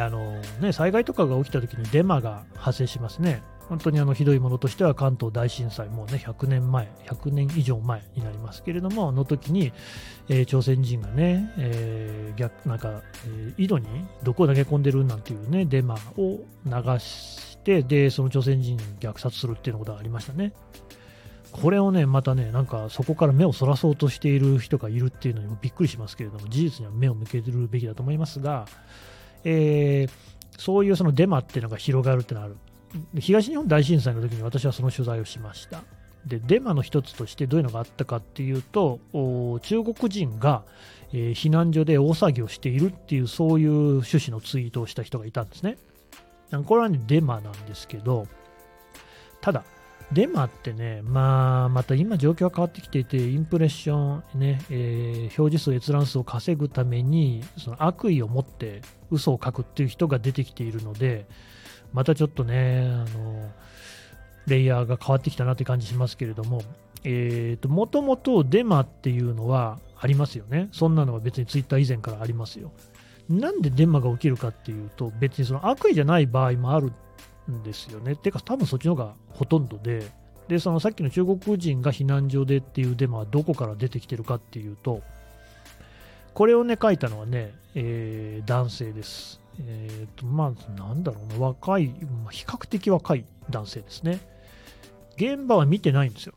あのね、災害とかが起きた時にデマが発生しますね。本当にあのひどいものとしては関東大震災、もうね、100年前、100年以上前になりますけれども、の時に、えー、朝鮮人がね、えー、逆、なんか、えー、井戸に毒を投げ込んでるなんていうね、デマを流して、で、その朝鮮人虐殺するっていうことがありましたね。これをね、またね、なんかそこから目をそらそうとしている人がいるっていうのにもびっくりしますけれども、事実には目を向けるべきだと思いますが、えー、そういうそのデマっていうのが広がるっていうのがある。東日本大震災の時に私はその取材をしました。でデマの一つとしてどういうのがあったかっていうと、中国人が、えー、避難所で大騒ぎをしているっていう、そういう趣旨のツイートをした人がいたんですね。これはね、デマなんですけど、ただ、デマってね、まあ、また今状況が変わってきていて、インプレッション、ね、えー、表示数、閲覧数を稼ぐために、その悪意を持って嘘を書くっていう人が出てきているので、またちょっとね、あの、レイヤーが変わってきたなという感じしますけれども、えーと、もともとデマっていうのはありますよね。そんなのは別にツイッター以前からありますよ。なんでデマが起きるかっていうと、別にその悪意じゃない場合もあるんですよね。てか、多分そっちの方がほとんどで、で、そのさっきの中国人が避難所でっていうデマはどこから出てきてるかっていうと、これをね、書いたのはね、えー、男性です。えっ、ー、と、まあ、なんだろうな、若い、比較的若い男性ですね。現場は見てないんですよ。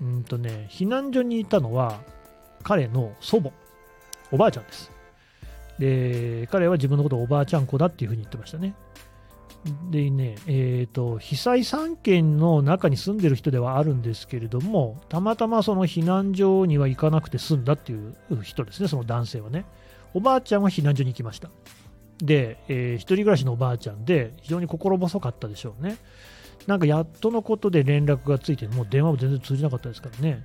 うんとね、避難所にいたのは、彼の祖母、おばあちゃんです。で、彼は自分のことをおばあちゃん子だっていうふうに言ってましたね。でね、えーと、被災3県の中に住んでる人ではあるんですけれども、たまたまその避難所には行かなくて済んだっていう人ですね、その男性はね。おばあちゃんは避難所に行きました。で、えー、一人暮らしのおばあちゃんで、非常に心細かったでしょうね。なんかやっとのことで連絡がついて、もう電話も全然通じなかったですからね。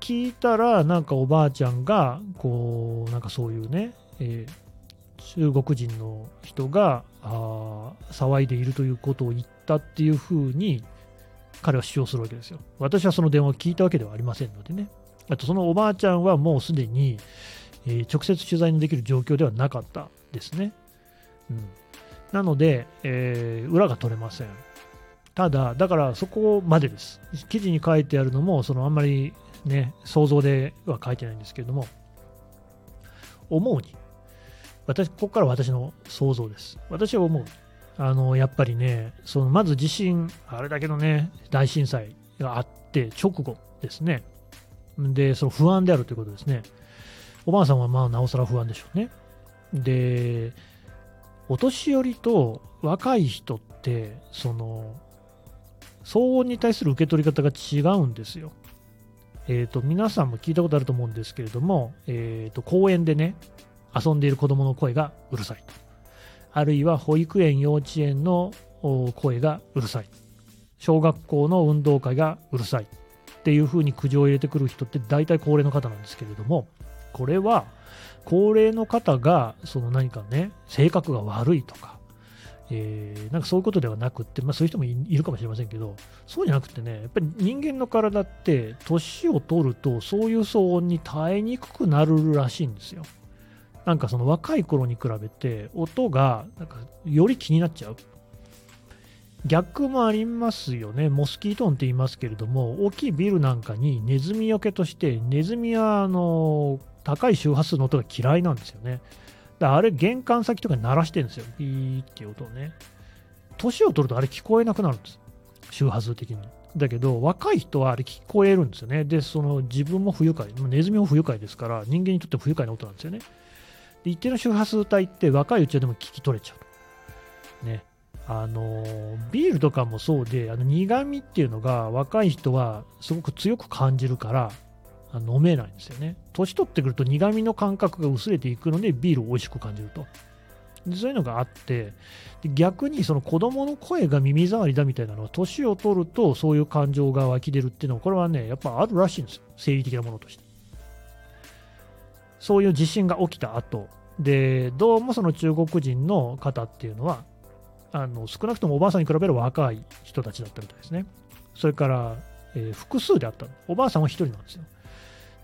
聞いたら、なんかおばあちゃんが、こう、なんかそういうね、えー、中国人の人があ騒いでいるということを言ったっていうふうに彼は主張するわけですよ。私はその電話を聞いたわけではありませんのでね。あとそのおばあちゃんはもうすでに、えー、直接取材のできる状況ではなかったですね。うん、なので、えー、裏が取れません。ただ、だからそこまでです。記事に書いてあるのも、そのあんまりね、想像では書いてないんですけれども、思うに、私、ここから私の想像です。私は思う。あの、やっぱりね、その、まず地震、あれだけのね、大震災があって直後ですね。で、その不安であるということですね。おばあさんはまあ、なおさら不安でしょうね。で、お年寄りと若い人って、その、騒音に対する受け取り方が違うんですよ。えっ、ー、と、皆さんも聞いたことあると思うんですけれども、えっ、ー、と、公園でね、遊んでいる子供の声がうるさいと。あるいは保育園、幼稚園の声がうるさい。小学校の運動会がうるさい。っていうふうに苦情を入れてくる人って大体高齢の方なんですけれども、これは高齢の方がその何かね、性格が悪いとか、えー、なんかそういうことではなくって、まあ、そういう人もいるかもしれませんけど、そうじゃなくてね、やっぱり人間の体って、年を取ると、そういう騒音に耐えにくくなるらしいんですよ。なんかその若い頃に比べて、音がなんかより気になっちゃう。逆もありますよね。モスキート音って言いますけれども、大きいビルなんかにネズミよけとして、ネズミはあの高い周波数の音が嫌いなんですよね。だあれ、玄関先とかに鳴らしてるんですよ。ピーっていう音をね。年を取るとあれ聞こえなくなるんです。周波数的に。だけど、若い人はあれ聞こえるんですよね。で、その自分も不愉快、ネズミも不愉快ですから、人間にとって不愉快な音なんですよね。で一定の周波数帯って若いうちはでも聞き取れちゃう。ね。あのビールとかもそうであの苦味っていうのが若い人はすごく強く感じるから飲めないんですよね年取ってくると苦味の感覚が薄れていくのでビールを美味しく感じるとそういうのがあって逆にその子供の声が耳障りだみたいなのは年を取るとそういう感情が湧き出るっていうのはこれはねやっぱあるらしいんですよ生理的なものとしてそういう地震が起きた後でどうもその中国人の方っていうのはあの少なくともおばあさんに比べる若い人たちだったみたいですね。それから、えー、複数であった。おばあさんは1人なんですよ。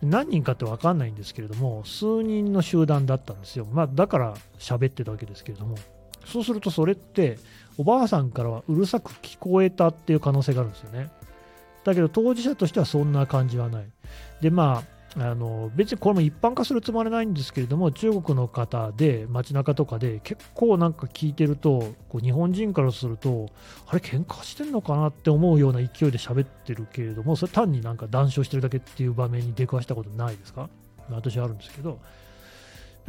何人かって分かんないんですけれども、数人の集団だったんですよ。まあ、だから喋ってたわけですけれども、そうするとそれっておばあさんからはうるさく聞こえたっていう可能性があるんですよね。だけど当事者としてはそんな感じはない。で、まあ、あの別にこれも一般化するつもりないんですけれども、中国の方で街中とかで結構なんか聞いてると、こう日本人からすると、あれ、喧嘩してんのかなって思うような勢いで喋ってるけれども、それ単になんか談笑してるだけっていう場面に出くわしたことないですか？私はあるんですけど、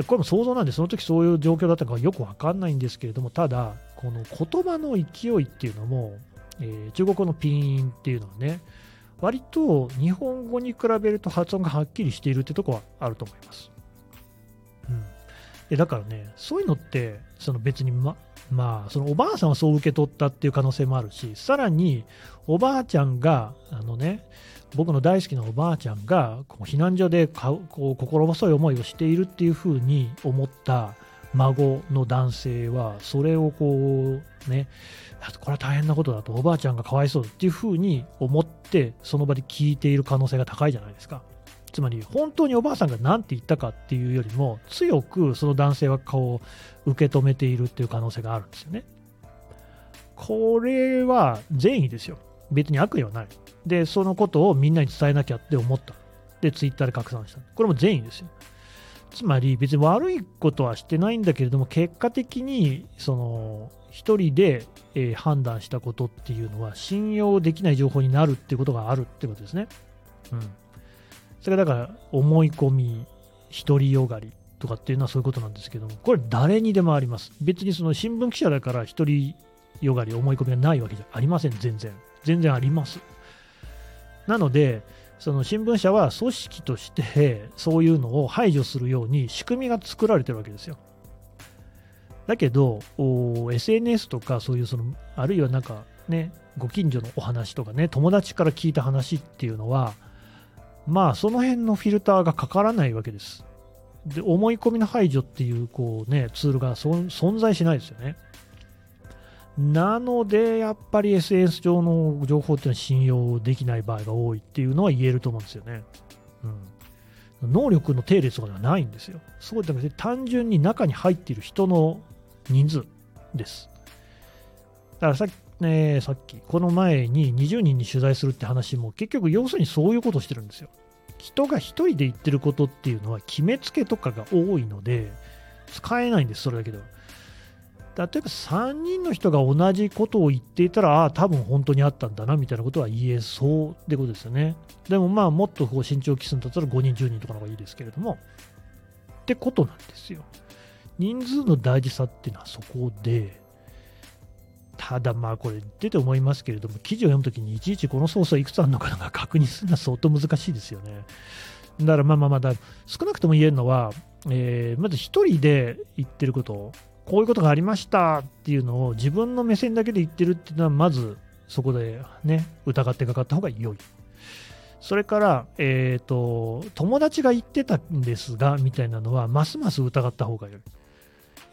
これも想像なんで、その時そういう状況だったかよくわかんないんですけれども、ただ、この言葉の勢いっていうのも、えー、中国語のピーンっていうのはね、割と日本語に比べると発音がはっきりしているってとこはあると思います。うん、でだからね、そういうのって、その別にま、まあ、そのおばあさんはそう受け取ったっていう可能性もあるし、さらにおばあちゃんが、あのね、僕の大好きなおばあちゃんがこう避難所でこう心細い思いをしているっていうふうに思った孫の男性はそれをこうねこれは大変なことだとおばあちゃんがかわいそうっていうふうに思ってその場で聞いている可能性が高いじゃないですかつまり本当におばあさんが何て言ったかっていうよりも強くその男性はこう受け止めているっていう可能性があるんですよねこれは善意ですよ別に悪意はないで、そのことをみんなに伝えなきゃって思った。で、ツイッターで拡散した。これも善意ですよ。つまり別に悪いことはしてないんだけれども、結果的に、その、一人で、え、判断したことっていうのは信用できない情報になるっていうことがあるってことですね。うん。それがだから、思い込み、独りよがりとかっていうのはそういうことなんですけども、これ誰にでもあります。別にその新聞記者だから独りよがり、思い込みがないわけじゃありません、全然。全然あります。なので、その新聞社は組織としてそういうのを排除するように仕組みが作られてるわけですよ。だけど、SNS とかそういうその、あるいはなんかね、ご近所のお話とかね、友達から聞いた話っていうのは、まあその辺のフィルターがかからないわけです。で、思い込みの排除っていうこうね、ツールが存在しないですよね。なので、やっぱり SNS 上の情報っていうのは信用できない場合が多いっていうのは言えると思うんですよね。うん、能力の定列とかではないんですよ。そうじゃなくて、単純に中に入っている人の人数です。だからさっき、ね、さっき、この前に20人に取材するって話も、結局、要するにそういうことをしてるんですよ。人が1人で言ってることっていうのは、決めつけとかが多いので、使えないんです、それだけでは。例えば3人の人が同じことを言っていたら、ああ、多分本当にあったんだなみたいなことは言えそうってことですよね。でもまあ、もっとこう身長期数だったら5人、10人とかの方がいいですけれども、ってことなんですよ。人数の大事さっていうのはそこで、ただまあこれ出て思いますけれども、記事を読むときにいちいちこのソースはいくつあるのかが確認するのは相当難しいですよね。だからまあまあまだ少なくとも言えるのは、えー、まず1人で言ってることこういうことがありましたっていうのを自分の目線だけで言ってるっていうのは、まずそこでね、疑ってかかった方が良い。それから、えっ、ー、と、友達が言ってたんですが、みたいなのは、ますます疑った方が良い。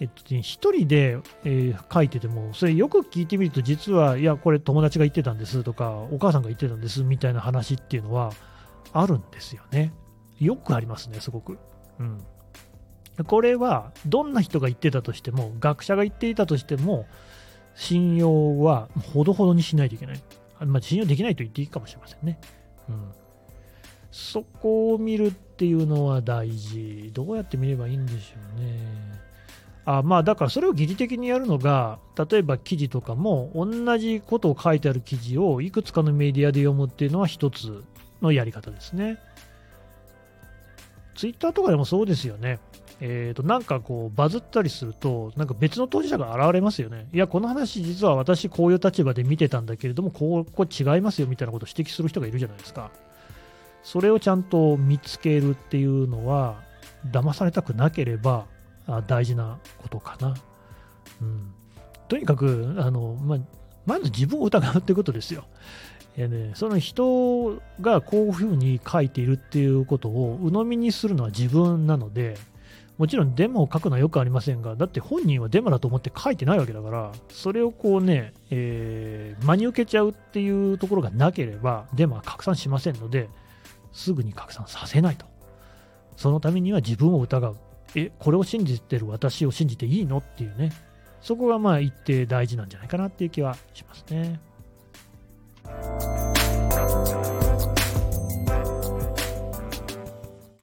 えっと、一人で、えー、書いてても、それよく聞いてみると、実は、いや、これ友達が言ってたんですとか、お母さんが言ってたんですみたいな話っていうのは、あるんですよね。よくありますね、すごく。うん。これはどんな人が言ってたとしても、学者が言っていたとしても、信用はほどほどにしないといけない。まあ、信用できないと言っていいかもしれませんね。うん。そこを見るっていうのは大事。どうやって見ればいいんでしょうね。あまあだからそれを疑似的にやるのが、例えば記事とかも同じことを書いてある記事をいくつかのメディアで読むっていうのは一つのやり方ですね。ツイッターとかでもそうですよね。えーと、なんかこうバズったりすると、なんか別の当事者が現れますよね。いや、この話、実は私、こういう立場で見てたんだけれども、ここ違いますよみたいなことを指摘する人がいるじゃないですか。それをちゃんと見つけるっていうのは、騙されたくなければ大事なことかな。うん、とにかくあの、ままず自分を疑うってことですよ。えね、その人がこういうふうに書いているっていうことを鵜呑みにするのは自分なので、もちろんデマを書くのはよくありませんが、だって本人はデマだと思って書いてないわけだから、それをこうね、えー、真に受けちゃうっていうところがなければ、デマは拡散しませんので、すぐに拡散させないと。そのためには自分を疑う。え、これを信じてる私を信じていいの？っていうね、そこがまあ一定大事なんじゃないかなっていう気はしますね。Música